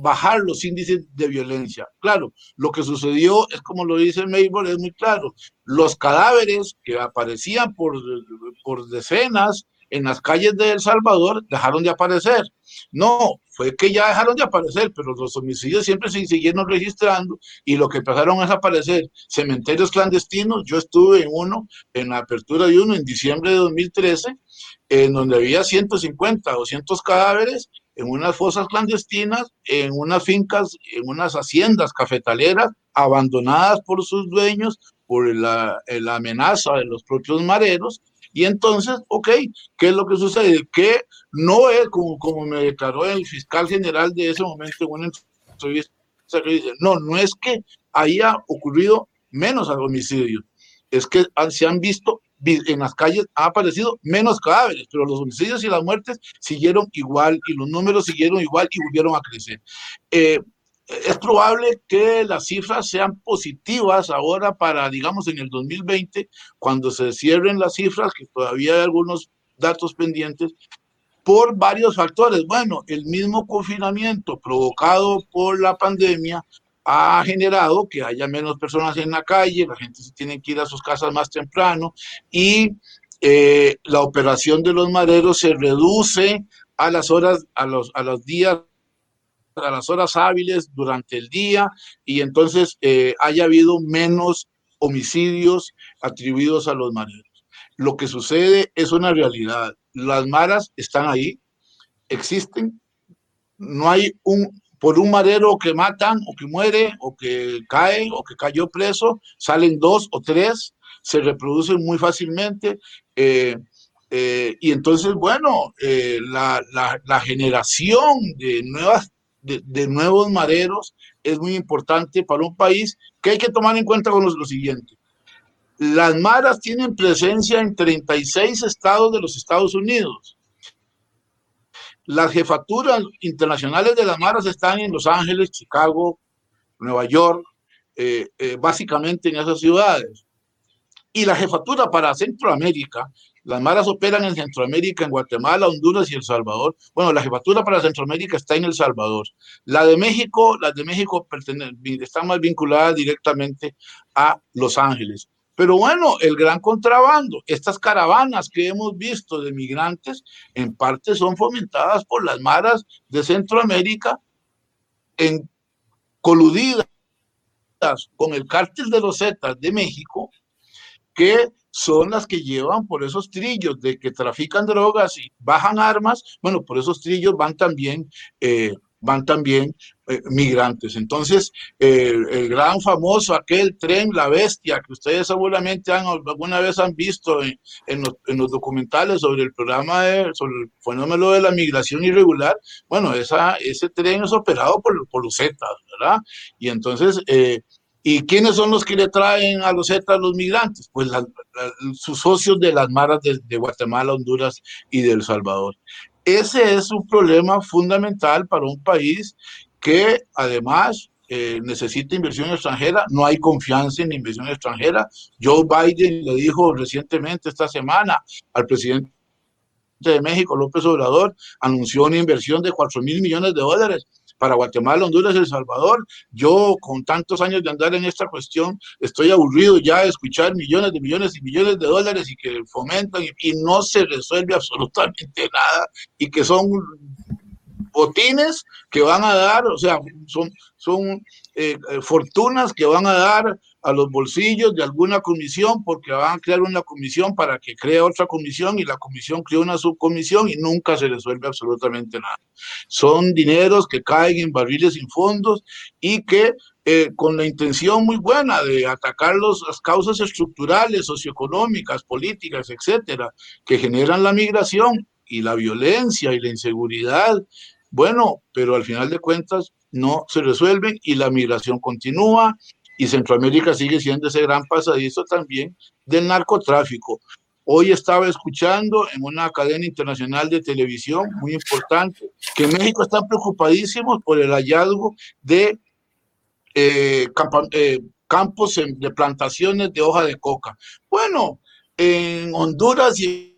bajar los índices de violencia. Claro, lo que sucedió es como lo dice Maybor, es muy claro. Los cadáveres que aparecían por, por decenas en las calles de El Salvador dejaron de aparecer. No, fue que ya dejaron de aparecer, pero los homicidios siempre se siguieron registrando y lo que empezaron a aparecer cementerios clandestinos. Yo estuve en uno, en la apertura de uno en diciembre de 2013, en donde había 150, 200 cadáveres en unas fosas clandestinas, en unas fincas, en unas haciendas cafetaleras abandonadas por sus dueños, por la, la amenaza de los propios mareros, y entonces, ok, ¿qué es lo que sucede? Que no es como, como me declaró el fiscal general de ese momento en una entrevista no, no es que haya ocurrido menos homicidios, es que se han visto en las calles ha aparecido menos cadáveres, pero los homicidios y las muertes siguieron igual y los números siguieron igual y volvieron a crecer. Eh, es probable que las cifras sean positivas ahora para, digamos, en el 2020, cuando se cierren las cifras, que todavía hay algunos datos pendientes, por varios factores. Bueno, el mismo confinamiento provocado por la pandemia ha generado que haya menos personas en la calle, la gente se tiene que ir a sus casas más temprano y eh, la operación de los maderos se reduce a las horas, a los, a los días a las horas hábiles durante el día y entonces eh, haya habido menos homicidios atribuidos a los mareros. Lo que sucede es una realidad. Las maras están ahí, existen. No hay un, por un marero que matan o que muere o que cae o que cayó preso, salen dos o tres, se reproducen muy fácilmente. Eh, eh, y entonces, bueno, la, la, generación de nuevas de, nuevos maderos es muy importante para un país que hay que tomar en cuenta con lo, siguiente. Las maras tienen presencia en 36 estados de los Estados Unidos. Las jefaturas internacionales de las maras están en Los Ángeles, Chicago, Nueva York, eh, eh, básicamente en esas ciudades. Y la jefatura para Centroamérica las maras operan en Centroamérica, en Guatemala, Honduras y El Salvador. Bueno, la jefatura para Centroamérica está en El Salvador. La de México, las de México están más vinculadas directamente a Los Ángeles. Pero bueno, el gran contrabando, estas caravanas que hemos visto de migrantes, en parte son fomentadas por las maras de Centroamérica, en coludidas con el cártel de los Zetas de México, que son las que llevan por esos trillos de que trafican drogas y bajan armas, bueno, por esos trillos van también, eh, van también eh, migrantes. Entonces, el gran famoso, aquel tren, la bestia, que ustedes seguramente han, alguna vez han visto en, los, documentales sobre el programa, sobre el fenómeno de la migración irregular, bueno, esa, ese tren es operado por, por los Zetas, ¿verdad? Y entonces, eh, ¿Y quiénes son los que le traen a los Zetas los migrantes? Pues sus socios de las maras de, Guatemala, Honduras y de El Salvador. Ese es un problema fundamental para un país que además eh, necesita inversión extranjera, no hay confianza en la inversión extranjera. Joe Biden le dijo recientemente esta semana al presidente de México, López Obrador, anunció una inversión de 4 mil millones de dólares para Guatemala, Honduras El Salvador. Yo, con tantos años de andar en esta cuestión, estoy aburrido ya de escuchar millones de millones y millones de dólares y que fomentan y, no se resuelve absolutamente nada y que son botines que van a dar, o sea, son, son eh, fortunas que van a dar a los bolsillos de alguna comisión porque van a crear una comisión para que cree otra comisión y la comisión crea una subcomisión y nunca se resuelve absolutamente nada. Son dineros que caen en barriles sin fondos y que eh, con la intención muy buena de atacar las causas estructurales, socioeconómicas, políticas, etcétera, que generan la migración y la violencia y la inseguridad. Bueno, pero al final de cuentas no se resuelven y la migración continúa y Centroamérica sigue siendo ese gran pasadizo también del narcotráfico. Hoy estaba escuchando en una cadena internacional de televisión muy importante que México está preocupadísimo por el hallazgo de eh, eh, campos de plantaciones de hoja de coca. Bueno, en Honduras y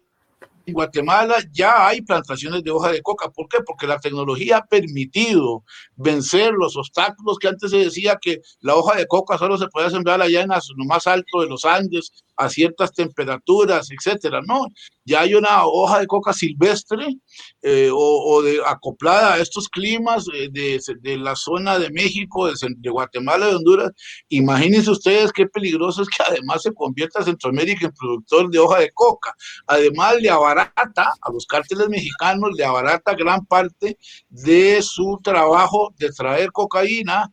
en Guatemala ya hay plantaciones de hoja de coca. ¿Por qué? Porque la tecnología ha permitido vencer los obstáculos que antes se decía que la hoja de coca solo se podía sembrar allá en lo más alto de los Andes a ciertas temperaturas, etcétera. No, ya hay una hoja de coca silvestre eh, o, de, acoplada a estos climas eh, de, de, la zona de México, de, de, Guatemala, de Honduras. Imagínense ustedes qué peligroso es que además se convierta Centroamérica en productor de hoja de coca. Además, le abarata a los cárteles mexicanos, le abarata gran parte de su trabajo de traer cocaína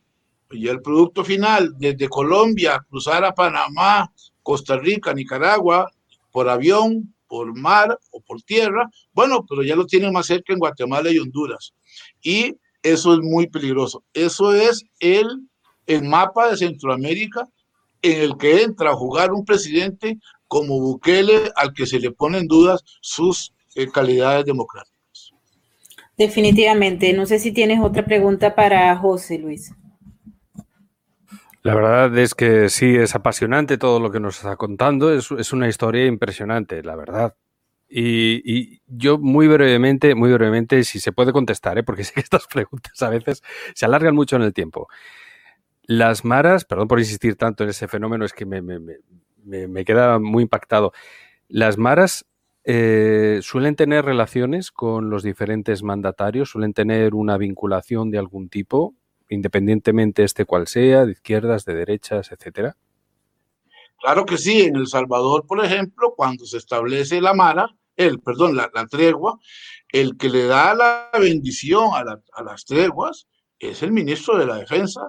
y el producto final desde Colombia, cruzar a Panamá, Costa Rica, Nicaragua, por avión, por mar o por tierra, bueno, pero ya lo tienen más cerca en Guatemala y Honduras. Y eso es muy peligroso. Eso es el, el mapa de Centroamérica en el que entra a jugar un presidente como Bukele al que se le ponen en dudas sus eh, calidades democráticas. Definitivamente. No sé si tienes otra pregunta para José Luis. La verdad es que sí, es apasionante todo lo que nos está contando. Es, una historia impresionante, la verdad. Y, yo muy brevemente, muy brevemente, si se puede contestar, ¿eh? porque sé que estas preguntas a veces se alargan mucho en el tiempo. Las maras, perdón por insistir tanto en ese fenómeno, es que me, queda muy impactado. Las maras eh, suelen tener relaciones con los diferentes mandatarios, suelen tener una vinculación de algún tipo independientemente este cual sea, de izquierdas, de derechas, etcétera? Claro que sí, en El Salvador, por ejemplo, cuando se establece la Mara, el, perdón, la, tregua, el que le da la bendición a, a, las treguas es el ministro de la Defensa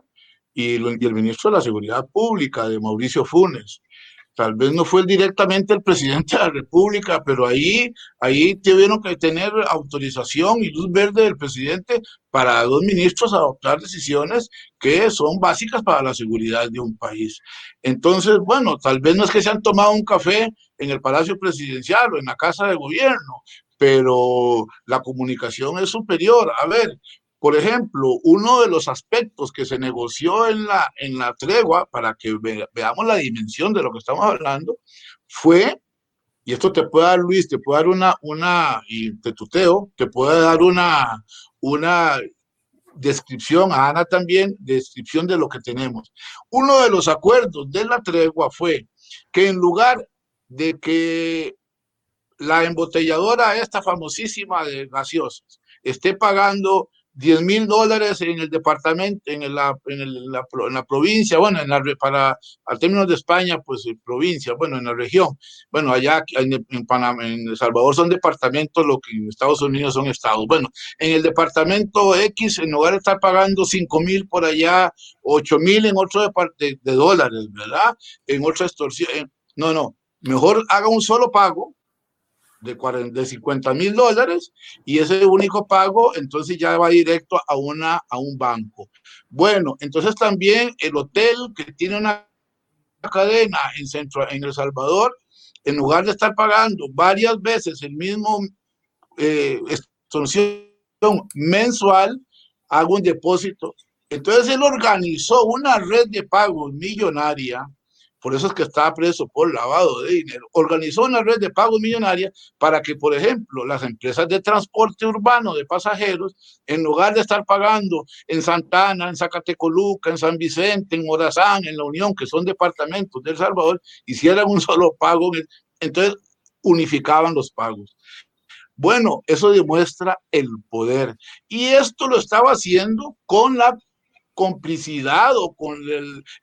y, y, el ministro de la Seguridad Pública, de Mauricio Funes. Tal vez no fue directamente el presidente de la República, pero ahí, ahí tuvieron que tener autorización y luz verde del presidente para dos ministros adoptar decisiones que son básicas para la seguridad de un país. Entonces, bueno, tal vez no es que se han tomado un café en el Palacio Presidencial o en la Casa de Gobierno, pero la comunicación es superior. A ver, por ejemplo, uno de los aspectos que se negoció en la, en la tregua, para que veamos la dimensión de lo que estamos hablando, fue, y esto te puede dar Luis, te puede dar una, una y te tuteo, te puede dar una, una descripción, a Ana también, descripción de lo que tenemos. Uno de los acuerdos de la tregua fue que en lugar de que la embotelladora, esta famosísima de gaseosas, esté pagando 10 mil dólares en el departamento, en la, en, la, en la provincia, bueno, en la, para, al término de España, pues provincia, bueno, en la región. Bueno, allá en, en, Panamá, en El Salvador son departamentos, lo que en Estados Unidos son estados. Bueno, en el departamento X, en lugar de estar pagando 5 mil por allá, 8 mil en otro de, de, dólares, ¿verdad? En otra extorsión. No, no, mejor haga un solo pago de, 40, de 50 mil dólares y ese único pago entonces ya va directo a, una, a un banco. Bueno, entonces también el hotel que tiene una cadena en, centro, en El Salvador, en lugar de estar pagando varias veces el mismo eh, mensual, hago un depósito. Entonces él organizó una red de pagos millonaria por eso es que estaba preso por lavado de dinero, organizó una red de pagos millonaria para que, por ejemplo, las empresas de transporte urbano de pasajeros, en lugar de estar pagando en Santana, en Zacatecoluca, en San Vicente, en Morazán, en La Unión, que son departamentos de El Salvador, hicieran un solo pago. Entonces, unificaban los pagos. Bueno, eso demuestra el poder. Y esto lo estaba haciendo con la complicidad o con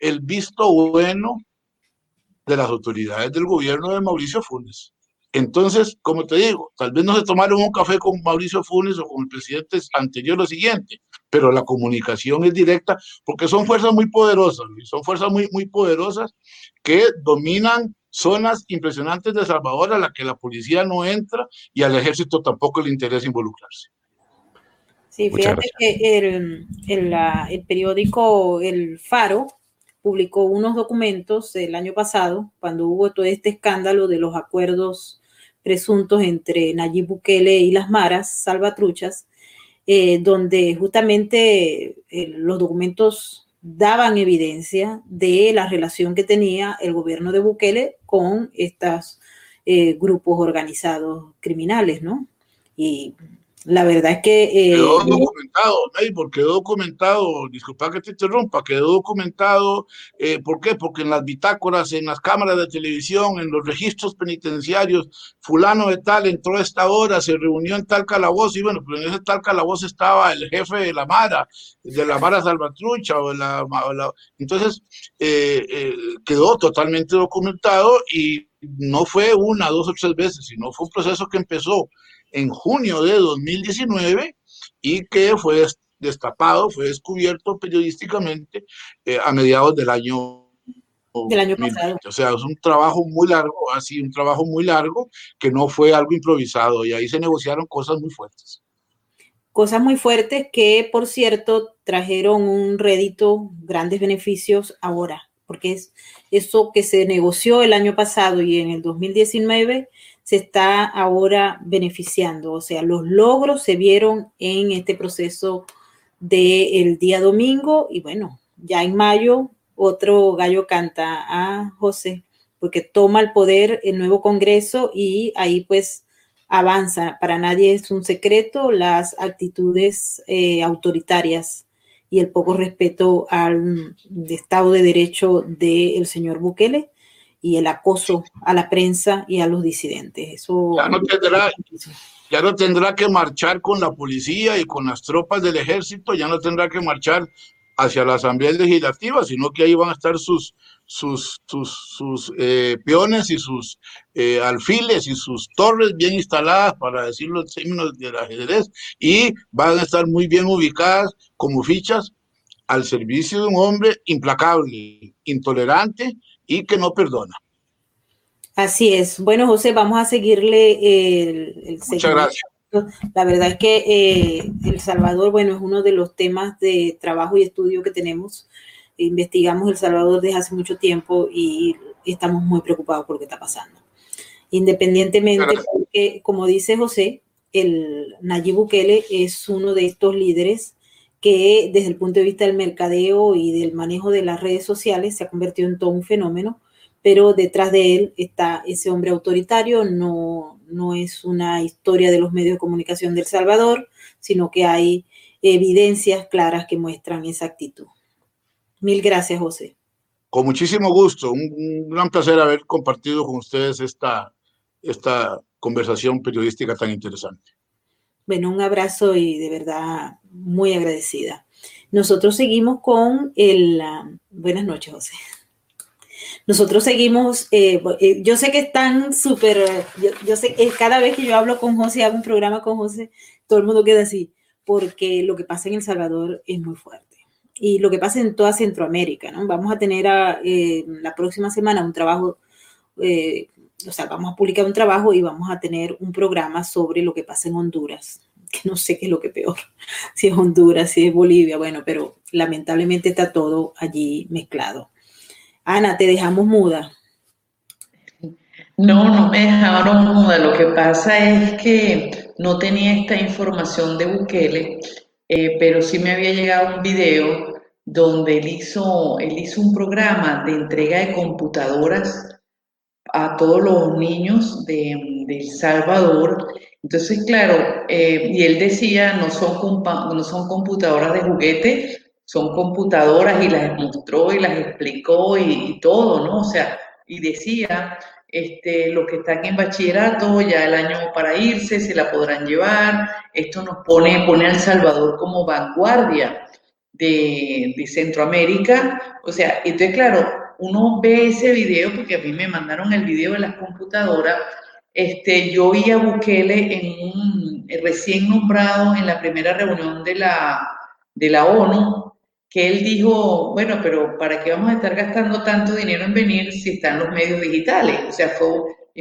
el, visto bueno de las autoridades del gobierno de Mauricio Funes. Entonces, como te digo, tal vez no se tomaron un café con Mauricio Funes o con el presidente anterior lo siguiente, pero la comunicación es directa porque son fuerzas muy poderosas, son fuerzas muy, muy poderosas que dominan zonas impresionantes de Salvador a las que la policía no entra y al ejército tampoco le interesa involucrarse. Sí, fíjate que el, el, periódico El Faro publicó unos documentos el año pasado, cuando hubo todo este escándalo de los acuerdos presuntos entre Nayib Bukele y las Maras, Salvatruchas, eh, donde justamente eh, los documentos daban evidencia de la relación que tenía el gobierno de Bukele con estos eh, grupos organizados criminales, ¿no? Y la verdad es que... Eh, quedó documentado, Neighbor, quedó documentado, disculpa que te interrumpa, quedó documentado, eh, ¿por qué? Porque en las bitácoras, en las cámaras de televisión, en los registros penitenciarios, fulano de tal entró a esta hora, se reunió en tal calabozo, y bueno, pero en ese tal calabozo estaba el jefe de la Mara, de la Mara Salvatrucha, o la, entonces eh, quedó totalmente documentado y no fue una, dos o tres veces, sino fue un proceso que empezó en junio de 2019 y que fue destapado, fue descubierto periodísticamente eh, a mediados del año del año pasado. O sea, es un trabajo muy largo, así un trabajo muy largo que no fue algo improvisado y ahí se negociaron cosas muy fuertes. Cosas muy fuertes que, por cierto, trajeron un rédito, grandes beneficios ahora, porque es eso que se negoció el año pasado y en el 2019 se está ahora beneficiando. O sea, los logros se vieron en este proceso del día domingo y bueno, ya en mayo otro gallo canta a José porque toma el poder el nuevo Congreso y ahí pues avanza. Para nadie es un secreto las actitudes eh, autoritarias y el poco respeto al Estado de Derecho del señor Bukele y el acoso a la prensa y a los disidentes. Eso ya no tendrá, ya no tendrá que marchar con la policía y con las tropas del ejército, ya no tendrá que marchar hacia la Asamblea Legislativa, sino que ahí van a estar sus, sus, sus, eh, peones y sus eh, alfiles y sus torres bien instaladas, para decirlo en términos del ajedrez, y van a estar muy bien ubicadas como fichas al servicio de un hombre implacable, intolerante, y que no perdona. Así es. Bueno, José, vamos a seguirle el, Muchas gracias. La verdad es que eh, El Salvador, bueno, es uno de los temas de trabajo y estudio que tenemos. Investigamos El Salvador desde hace mucho tiempo y estamos muy preocupados por lo que está pasando. Independientemente, porque, como dice José, el Nayib Bukele es uno de estos líderes que desde el punto de vista del mercadeo y del manejo de las redes sociales se ha convertido en todo un fenómeno, pero detrás de él está ese hombre autoritario, no, no es una historia de los medios de comunicación del Salvador, sino que hay evidencias claras que muestran esa actitud. Mil gracias, José. Con muchísimo gusto, un, gran placer haber compartido con ustedes esta, esta conversación periodística tan interesante. Bueno, un abrazo y de verdad muy agradecida. Nosotros seguimos con el... Ah, buenas noches, José. Nosotros seguimos, eh, eh, yo sé que están súper, yo, sé que cada vez que yo hablo con José, hago un programa con José, todo el mundo queda así, porque lo que pasa en El Salvador es muy fuerte. Y lo que pasa en toda Centroamérica, ¿no? Vamos a tener eh, la próxima semana un trabajo, o sea, vamos a publicar un trabajo y vamos a tener un programa sobre lo que pasa en Honduras que no sé qué es lo que peor, si es Honduras, si es Bolivia, bueno, pero lamentablemente está todo allí mezclado. Ana, te dejamos muda. No, no me dejaron muda. Lo que pasa es que no tenía esta información de Bukele, eh, pero sí me había llegado un video donde él hizo, él hizo un programa de entrega de computadoras a todos los niños de, El Salvador. Entonces, claro, eh, y él decía, no son, no son computadoras de juguete, son computadoras y las mostró y las explicó y, todo, ¿no? O sea, y decía, este, los que están en bachillerato, ya el año para irse, se la podrán llevar. Esto nos pone, pone a El Salvador como vanguardia de, de Centroamérica. O sea, entonces, claro, uno ve ese video, porque a mí me mandaron el video de las computadoras, este, yo vi a Bukele en un, recién nombrado en la primera reunión de la, de la ONU, que él dijo, bueno, pero ¿para qué vamos a estar gastando tanto dinero en venir si están los medios digitales? O sea, fue,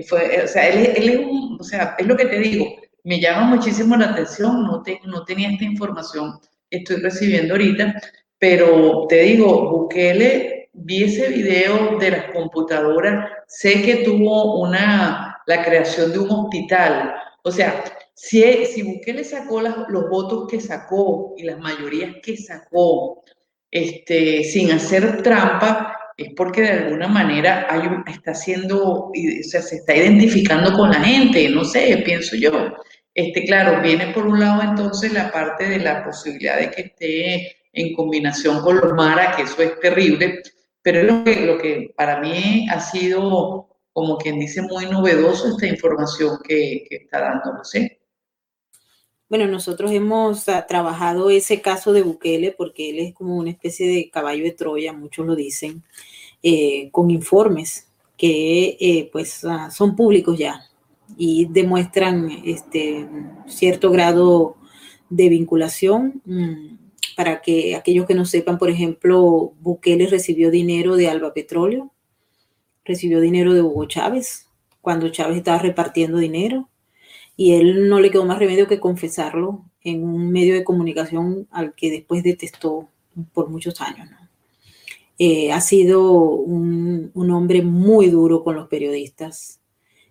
fue o sea, él, es un, o sea, es lo que te digo, me llama muchísimo la atención, no, te, no tenía esta información estoy recibiendo ahorita, pero te digo, Bukele vi ese video de las computadoras, sé que tuvo una, la creación de un hospital. O sea, si, si Bukele sacó los votos que sacó y las mayorías que sacó este, sin hacer trampa, es porque de alguna manera está haciendo, o sea, se está identificando con la gente, no sé, pienso yo. Este, claro, viene por un lado entonces la parte de la posibilidad de que esté en combinación con los Mara, que eso es terrible, pero lo que, para mí ha sido, como quien dice, muy novedoso esta información que, está dando. Bueno, nosotros hemos trabajado ese caso de Bukele porque él es como una especie de caballo de Troya, muchos lo dicen, eh, con informes que eh, pues son públicos ya y demuestran este cierto grado de vinculación. Mm, para que aquellos que no sepan, por ejemplo, Bukele recibió dinero de Alba Petróleo, recibió dinero de Hugo Chávez, cuando Chávez estaba repartiendo dinero, y él no le quedó más remedio que confesarlo en un medio de comunicación al que después detestó por muchos años. Eh, ha sido un, un hombre muy duro con los periodistas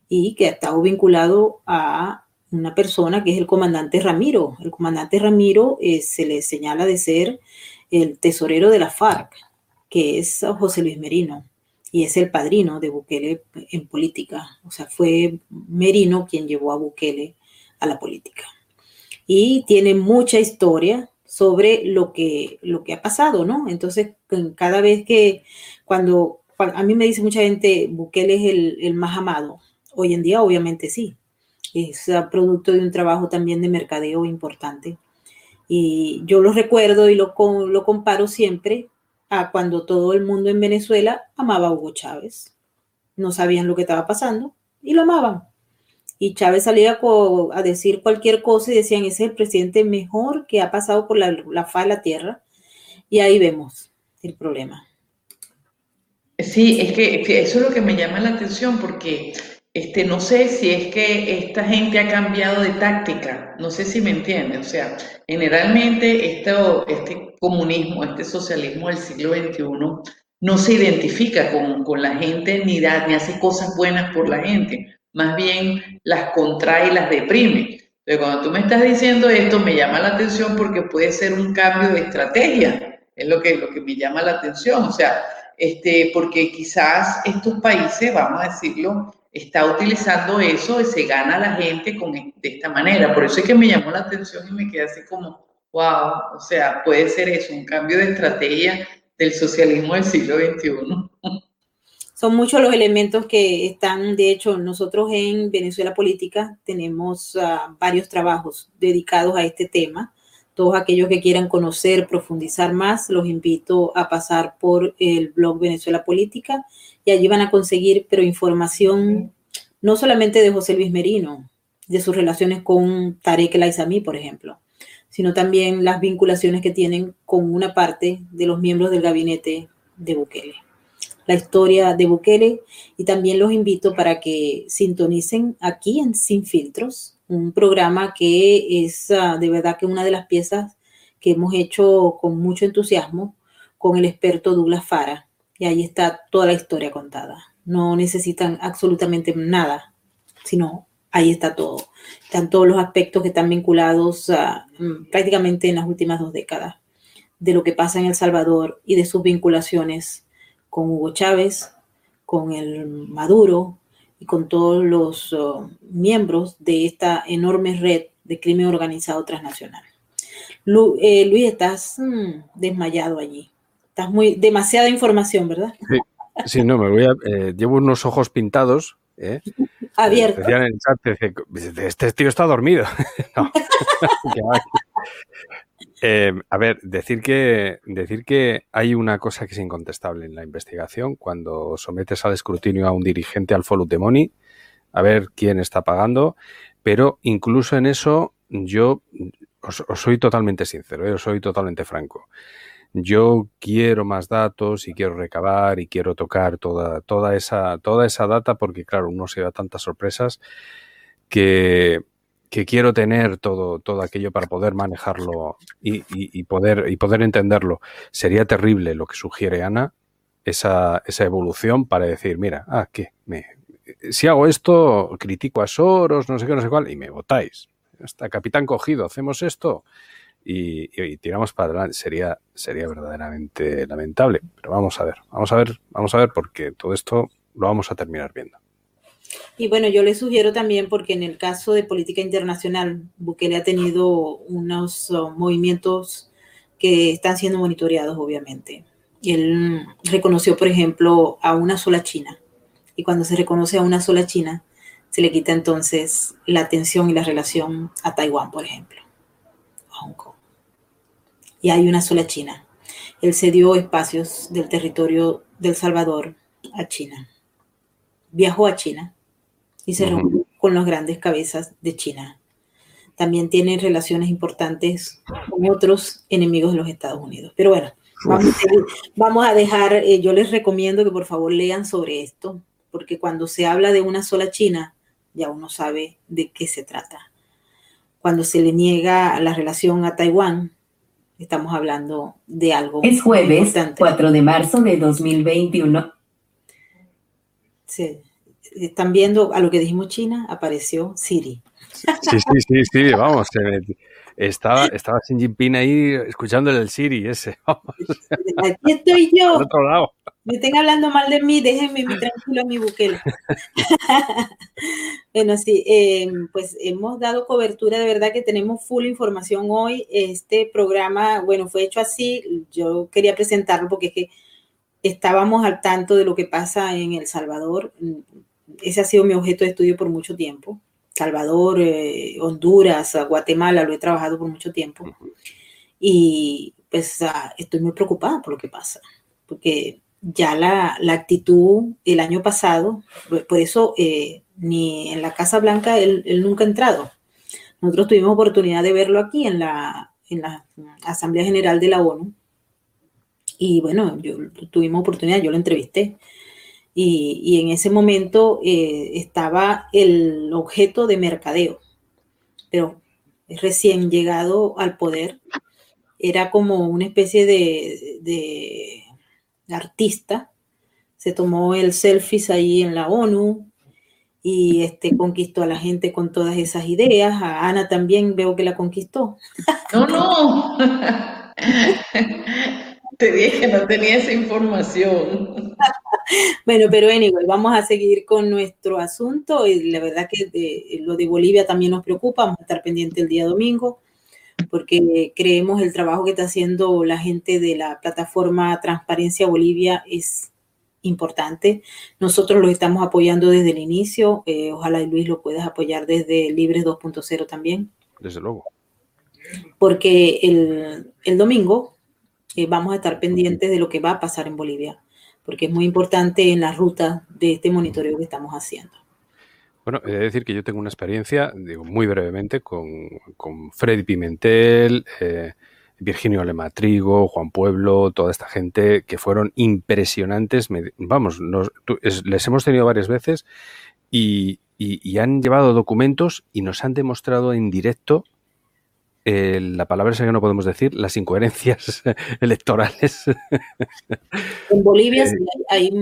y que ha estado vinculado a una persona que es el comandante Ramiro. El comandante Ramiro eh, se le señala de ser el tesorero de la FARC, que es José Luis Merino, y es el padrino de Bukele en política. O sea, fue Merino quien llevó a Bukele a la política. Y tiene mucha historia sobre lo que, lo que ha pasado, ¿no? Entonces, cada vez que, cuando, a mí me dice mucha gente, Bukele es el, el más amado, hoy en día obviamente sí, es producto de un trabajo también de mercadeo importante. Y yo lo recuerdo y lo, lo comparo siempre a cuando todo el mundo en Venezuela amaba a Hugo Chávez. No sabían lo que estaba pasando y lo amaban. Y Chávez salía a decir cualquier cosa y decían, ese es el presidente mejor que ha pasado por la, la faz de la tierra. Y ahí vemos el problema. Sí, es que eso es lo que me llama la atención porque este, no sé si es que esta gente ha cambiado de táctica, no sé si me entiende. O sea, generalmente esto, este comunismo, este socialismo del siglo XXI no se identifica con, con la gente ni, da, ni hace cosas buenas por la gente, más bien las contrae y las deprime. Entonces, cuando tú me estás diciendo esto, me llama la atención porque puede ser un cambio de estrategia, es lo que, lo que me llama la atención. O sea, este, porque quizás estos países, vamos a decirlo, está utilizando eso y se gana la gente con, de esta manera. Por eso es que me llamó la atención y me quedé así como, wow, o sea, puede ser eso, un cambio de estrategia del socialismo del siglo XXI. Son muchos los elementos que están, de hecho, nosotros en Venezuela Política tenemos uh, varios trabajos dedicados a este tema. Todos aquellos que quieran conocer, profundizar más, los invito a pasar por el blog Venezuela Política y allí van a conseguir, pero información no solamente de José Luis Merino, de sus relaciones con Tarek El Aizami, por ejemplo, sino también las vinculaciones que tienen con una parte de los miembros del gabinete de Bukele. La historia de Bukele y también los invito para que sintonicen aquí en Sin Filtros, un programa que es ah, de verdad que una de las piezas que hemos hecho con mucho entusiasmo con el experto Douglas Fara, y ahí está toda la historia contada. No necesitan absolutamente nada, sino ahí está todo. Están todos los aspectos que están vinculados mm, prácticamente en las últimas dos décadas de lo que pasa en El Salvador y de sus vinculaciones con Hugo Chávez, con el Maduro y con todos los uh, miembros de esta enorme red de crimen organizado transnacional. Eh, Luis, estás mm, desmayado allí. Estás muy demasiada información, ¿verdad? Sí, no, me voy a. Eh, llevo unos ojos pintados. ¿eh? Abiertos. este tío está dormido. a ver, decir que, decir que hay una cosa que es incontestable en la investigación cuando sometes al escrutinio a un dirigente al follow the money, a ver quién está pagando, pero incluso en eso yo os, soy totalmente sincero, ¿eh? os soy totalmente franco. Yo quiero más datos y quiero recabar y quiero tocar toda, toda, esa, toda esa data porque, claro, uno se da tantas sorpresas que, que quiero tener todo, todo aquello para poder manejarlo y, y, poder, y poder entenderlo. Sería terrible lo que sugiere Ana, esa, esa evolución para decir, mira, ah, ¿qué? Me, si hago esto, critico a Soros, no sé qué, no sé cuál, y me votáis está capitán cogido, hacemos esto y, tiramos para adelante. Sería, sería verdaderamente lamentable. Pero vamos a ver, vamos a ver, vamos a ver, porque todo esto lo vamos a terminar viendo. Y bueno, yo le sugiero también, porque en el caso de política internacional, Bukele ha tenido unos uh, movimientos que están siendo monitoreados, obviamente. Él reconoció, por ejemplo, a una sola China. Y cuando se reconoce a una sola China, se le quita entonces la atención y la relación a Taiwán, por ejemplo, a Hong Kong. Y hay una sola China. Él cedió espacios del territorio del Salvador a China. Viajó a China y se reunió con las grandes cabezas de China. También tiene relaciones importantes con otros enemigos de los Estados Unidos. Pero bueno, vamos a, dejar, eh, yo les recomiendo que por favor lean sobre esto, porque cuando se habla de una sola China, ya uno sabe de qué se trata. Cuando se le niega la relación a Taiwán, estamos hablando de algo. Es jueves 4 de marzo de 2021. Sí. Están viendo a lo que dijimos China, apareció Siri. Sí, sí, sí, sí, vamos. Estaba, estaba Xi Jinping ahí escuchando el Siri ese. Aquí estoy yo. otro lado. Me estén hablando mal de mí, déjenme mi tranquilo mi buquela. bueno, sí, em, pues hemos dado cobertura, de verdad que tenemos full información hoy. Este programa, bueno, fue hecho así. Yo quería presentarlo porque es que estábamos al tanto de lo que pasa en El Salvador. Ese ha sido mi objeto de estudio por mucho tiempo. Salvador, eh, Honduras, Guatemala, lo he trabajado por mucho tiempo. Y pues ah, estoy muy preocupada por lo que pasa, porque ya la, actitud el año pasado, por eso eh, ni en la Casa Blanca él, nunca ha entrado. Nosotros tuvimos oportunidad de verlo aquí en la, en la Asamblea General de la ONU. Y bueno, yo tuvimos oportunidad, yo lo entrevisté. Y, en ese momento eh, estaba el objeto de mercadeo, pero recién llegado al poder, era como una especie de, artista, se tomó el selfies ahí en la ONU y este, conquistó a la gente con todas esas ideas, a Ana también veo que la conquistó. No, no. Te dije que no tenía esa información. bueno, pero anyway, vamos a seguir con nuestro asunto y la verdad que lo de Bolivia también nos preocupa, vamos a estar pendiente el día domingo porque creemos el trabajo que está haciendo la gente de la plataforma Transparencia Bolivia es importante. Nosotros lo estamos apoyando desde el inicio, eh, ojalá Luis lo puedas apoyar desde Libres 2.0 también. Desde luego. Porque el, el domingo eh, vamos a estar pendientes de lo que va a pasar en Bolivia, porque es muy importante en la ruta de este monitoreo que estamos haciendo. Bueno, he de decir que yo tengo una experiencia, digo muy brevemente, con, con Freddy Pimentel, eh, Virginio Lematrigo, Juan Pueblo, toda esta gente que fueron impresionantes. vamos, les hemos tenido varias veces y, y, han llevado documentos y nos han demostrado en directo la palabra es que no podemos decir, las incoherencias electorales. En Bolivia hay,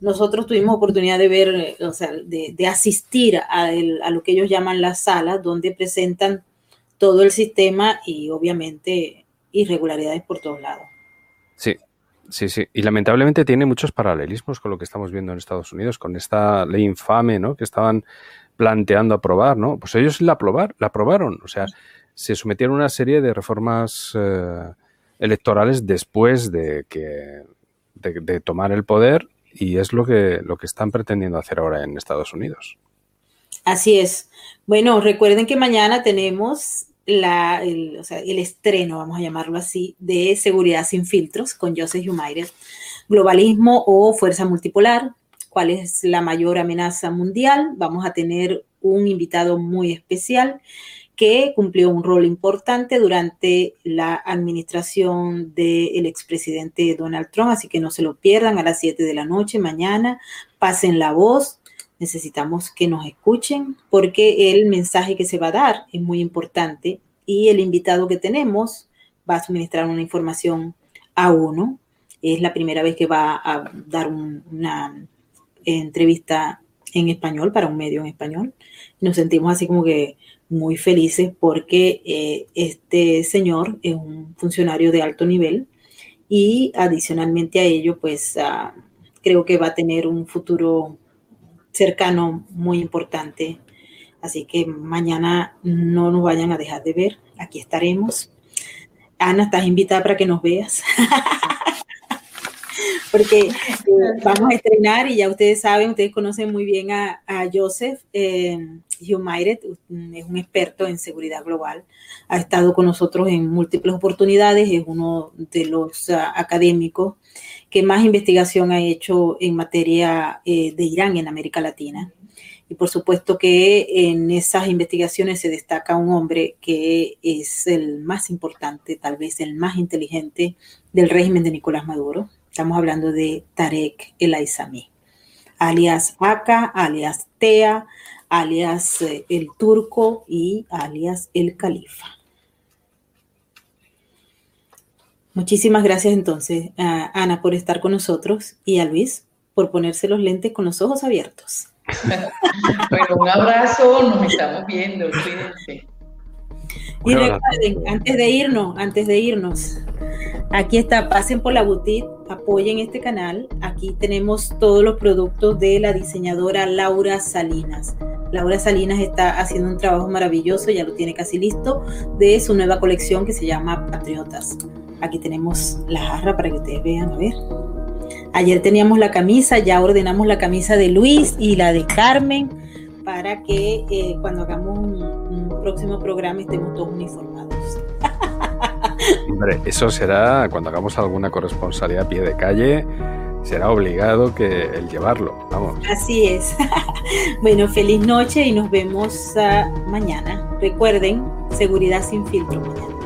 nosotros tuvimos oportunidad de ver, o sea, de, asistir a, a, lo que ellos llaman las salas, donde presentan todo el sistema y obviamente irregularidades por todos lados. Sí, sí, sí. Y lamentablemente tiene muchos paralelismos con lo que estamos viendo en Estados Unidos, con esta ley infame, ¿no? Que estaban planteando aprobar, ¿no? Pues ellos la, aprobar, la aprobaron. O sea, se sometieron a una serie de reformas eh, electorales después de que de, tomar el poder y es lo que, lo que están pretendiendo hacer ahora en Estados Unidos. Así es. Bueno, recuerden que mañana tenemos la, el, o sea, el, estreno, vamos a llamarlo así, de Seguridad sin filtros con Joseph Humairer. Globalismo o fuerza multipolar, cuál es la mayor amenaza mundial. Vamos a tener un invitado muy especial que cumplió un rol importante durante la administración del expresidente Donald Trump, así que no se lo pierdan a las 7 de la noche mañana, pasen la voz, necesitamos que nos escuchen porque el mensaje que se va a dar es muy importante y el invitado que tenemos va a suministrar una información a uno. Es la primera vez que va a dar una entrevista en español para un medio en español. Nos sentimos así como que muy felices porque eh, este señor es un funcionario de alto nivel y adicionalmente a ello, pues ah, creo que va a tener un futuro cercano muy importante. Así que mañana no nos vayan a dejar de ver. Aquí estaremos. Ana, estás invitada para que nos veas. porque eh, vamos a estrenar y ya ustedes saben, ustedes conocen muy bien a, Joseph eh, es un experto en seguridad global, ha estado con nosotros en múltiples oportunidades, es uno de los ah, académicos que más investigación ha hecho en materia eh, de Irán en América Latina. Y por supuesto que en esas investigaciones se destaca un hombre que es el más importante, tal vez el más inteligente del régimen de Nicolás Maduro, Estamos hablando de Tarek El Aizami, alias Aka, alias Tea, alias eh, El Turco y alias El Califa. Muchísimas gracias entonces a Ana por estar con nosotros y a Luis por ponerse los lentes con los ojos abiertos. bueno, un abrazo, nos estamos viendo, cuídense. Y recuerden, antes de irnos, antes de irnos, aquí está, pasen por la boutique, apoyen este canal. Aquí tenemos todos los productos de la diseñadora Laura Salinas. Laura Salinas está haciendo un trabajo maravilloso, ya lo tiene casi listo, de su nueva colección que se llama Patriotas. Aquí tenemos la jarra para que ustedes vean, a ver. Ayer teníamos la camisa, ya ordenamos la camisa de Luis y la de Carmen para que eh, cuando hagamos un, próximo programa estemos todos uniformados. Hombre, eso será cuando hagamos alguna corresponsalidad a pie de calle, será obligado que el llevarlo, vamos. Así es. bueno, feliz noche y nos vemos ah, mañana. Recuerden, seguridad sin filtro mañana.